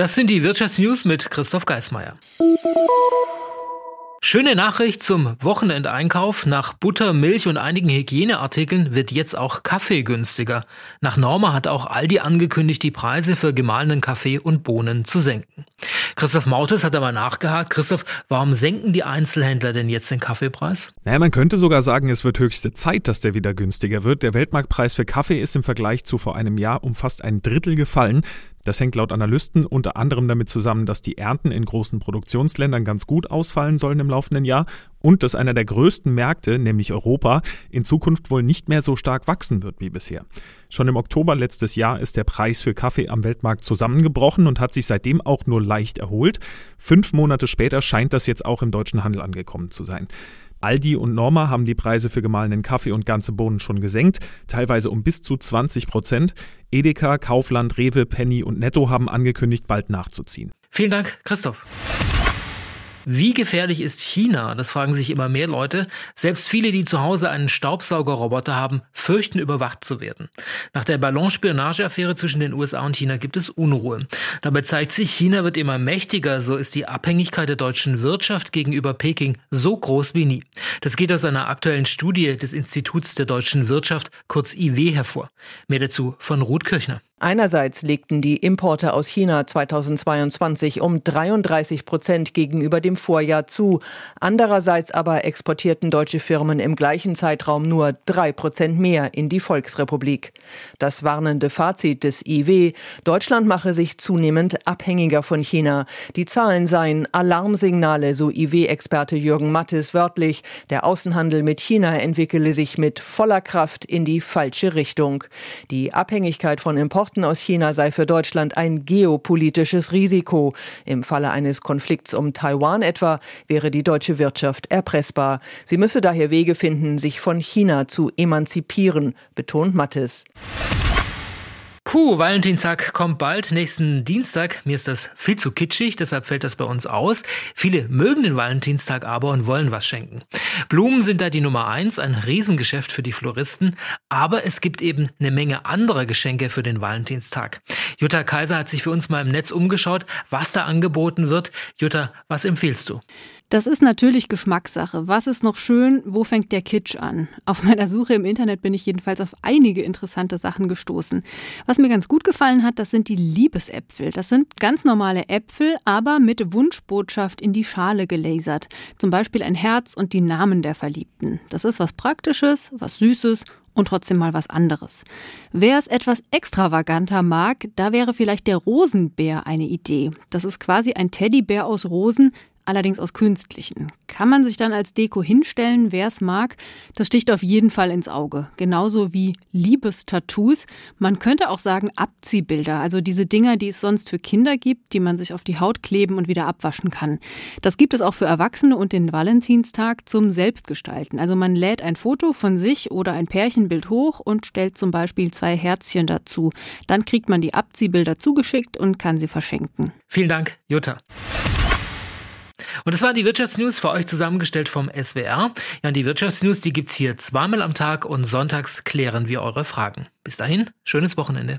Das sind die Wirtschaftsnews mit Christoph Geismeier. Schöne Nachricht zum Wochenendeinkauf. Nach Butter, Milch und einigen Hygieneartikeln wird jetzt auch Kaffee günstiger. Nach Norma hat auch Aldi angekündigt, die Preise für gemahlenen Kaffee und Bohnen zu senken. Christoph Mautes hat aber nachgehakt. Christoph, warum senken die Einzelhändler denn jetzt den Kaffeepreis? Naja, man könnte sogar sagen, es wird höchste Zeit, dass der wieder günstiger wird. Der Weltmarktpreis für Kaffee ist im Vergleich zu vor einem Jahr um fast ein Drittel gefallen. Das hängt laut Analysten unter anderem damit zusammen, dass die Ernten in großen Produktionsländern ganz gut ausfallen sollen im laufenden Jahr und dass einer der größten Märkte, nämlich Europa, in Zukunft wohl nicht mehr so stark wachsen wird wie bisher. Schon im Oktober letztes Jahr ist der Preis für Kaffee am Weltmarkt zusammengebrochen und hat sich seitdem auch nur leicht erholt. Fünf Monate später scheint das jetzt auch im deutschen Handel angekommen zu sein. Aldi und Norma haben die Preise für gemahlenen Kaffee und ganze Bohnen schon gesenkt, teilweise um bis zu 20 Prozent. Edeka, Kaufland, Rewe, Penny und Netto haben angekündigt, bald nachzuziehen. Vielen Dank, Christoph. Wie gefährlich ist China? Das fragen sich immer mehr Leute. Selbst viele, die zu Hause einen Staubsaugerroboter haben, fürchten überwacht zu werden. Nach der Ballonspionageaffäre zwischen den USA und China gibt es Unruhe. Dabei zeigt sich, China wird immer mächtiger. So ist die Abhängigkeit der deutschen Wirtschaft gegenüber Peking so groß wie nie. Das geht aus einer aktuellen Studie des Instituts der deutschen Wirtschaft, kurz IW, hervor. Mehr dazu von Ruth Kirchner. Einerseits legten die Importe aus China 2022 um 33 Prozent gegenüber dem Vorjahr zu. Andererseits aber exportierten deutsche Firmen im gleichen Zeitraum nur drei Prozent mehr in die Volksrepublik. Das warnende Fazit des IW, Deutschland mache sich zunehmend abhängiger von China. Die Zahlen seien Alarmsignale, so IW-Experte Jürgen Mattes wörtlich. Der Außenhandel mit China entwickele sich mit voller Kraft in die falsche Richtung. Die Abhängigkeit von Importen Importen aus China sei für Deutschland ein geopolitisches Risiko. Im Falle eines Konflikts um Taiwan etwa wäre die deutsche Wirtschaft erpressbar. Sie müsse daher Wege finden, sich von China zu emanzipieren, betont Mattes. Puh, Valentinstag kommt bald, nächsten Dienstag. Mir ist das viel zu kitschig, deshalb fällt das bei uns aus. Viele mögen den Valentinstag aber und wollen was schenken. Blumen sind da die Nummer eins, ein Riesengeschäft für die Floristen. Aber es gibt eben eine Menge anderer Geschenke für den Valentinstag. Jutta Kaiser hat sich für uns mal im Netz umgeschaut, was da angeboten wird. Jutta, was empfiehlst du? Das ist natürlich Geschmackssache. Was ist noch schön? Wo fängt der Kitsch an? Auf meiner Suche im Internet bin ich jedenfalls auf einige interessante Sachen gestoßen. Was mir ganz gut gefallen hat, das sind die Liebesäpfel. Das sind ganz normale Äpfel, aber mit Wunschbotschaft in die Schale gelasert. Zum Beispiel ein Herz und die Namen der Verliebten. Das ist was Praktisches, was Süßes und trotzdem mal was anderes. Wer es etwas extravaganter mag, da wäre vielleicht der Rosenbär eine Idee. Das ist quasi ein Teddybär aus Rosen, allerdings aus künstlichen. Kann man sich dann als Deko hinstellen, wer es mag? Das sticht auf jeden Fall ins Auge. Genauso wie Liebestattoos. Man könnte auch sagen Abziehbilder, also diese Dinger, die es sonst für Kinder gibt, die man sich auf die Haut kleben und wieder abwaschen kann. Das gibt es auch für Erwachsene und den Valentinstag zum Selbstgestalten. Also man lädt ein Foto von sich oder ein Pärchenbild hoch und stellt zum Beispiel zwei Herzchen dazu. Dann kriegt man die Abziehbilder zugeschickt und kann sie verschenken. Vielen Dank, Jutta. Und das war die Wirtschaftsnews für euch zusammengestellt vom SWR. Ja, und die Wirtschaftsnews, die gibt's hier zweimal am Tag und sonntags klären wir eure Fragen. Bis dahin, schönes Wochenende.